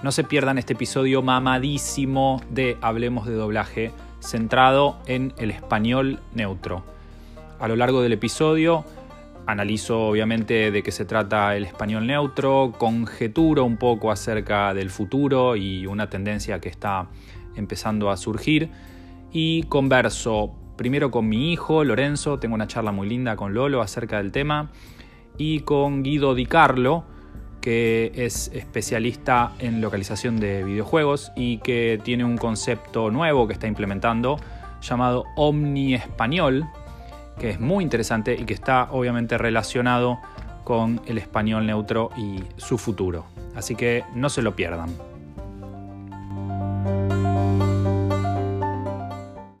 No se pierdan este episodio mamadísimo de Hablemos de doblaje, centrado en el español neutro. A lo largo del episodio analizo obviamente de qué se trata el español neutro, conjeturo un poco acerca del futuro y una tendencia que está empezando a surgir y converso primero con mi hijo Lorenzo, tengo una charla muy linda con Lolo acerca del tema y con Guido Di Carlo, que es especialista en localización de videojuegos y que tiene un concepto nuevo que está implementando llamado Omni Español, que es muy interesante y que está obviamente relacionado con el español neutro y su futuro. Así que no se lo pierdan.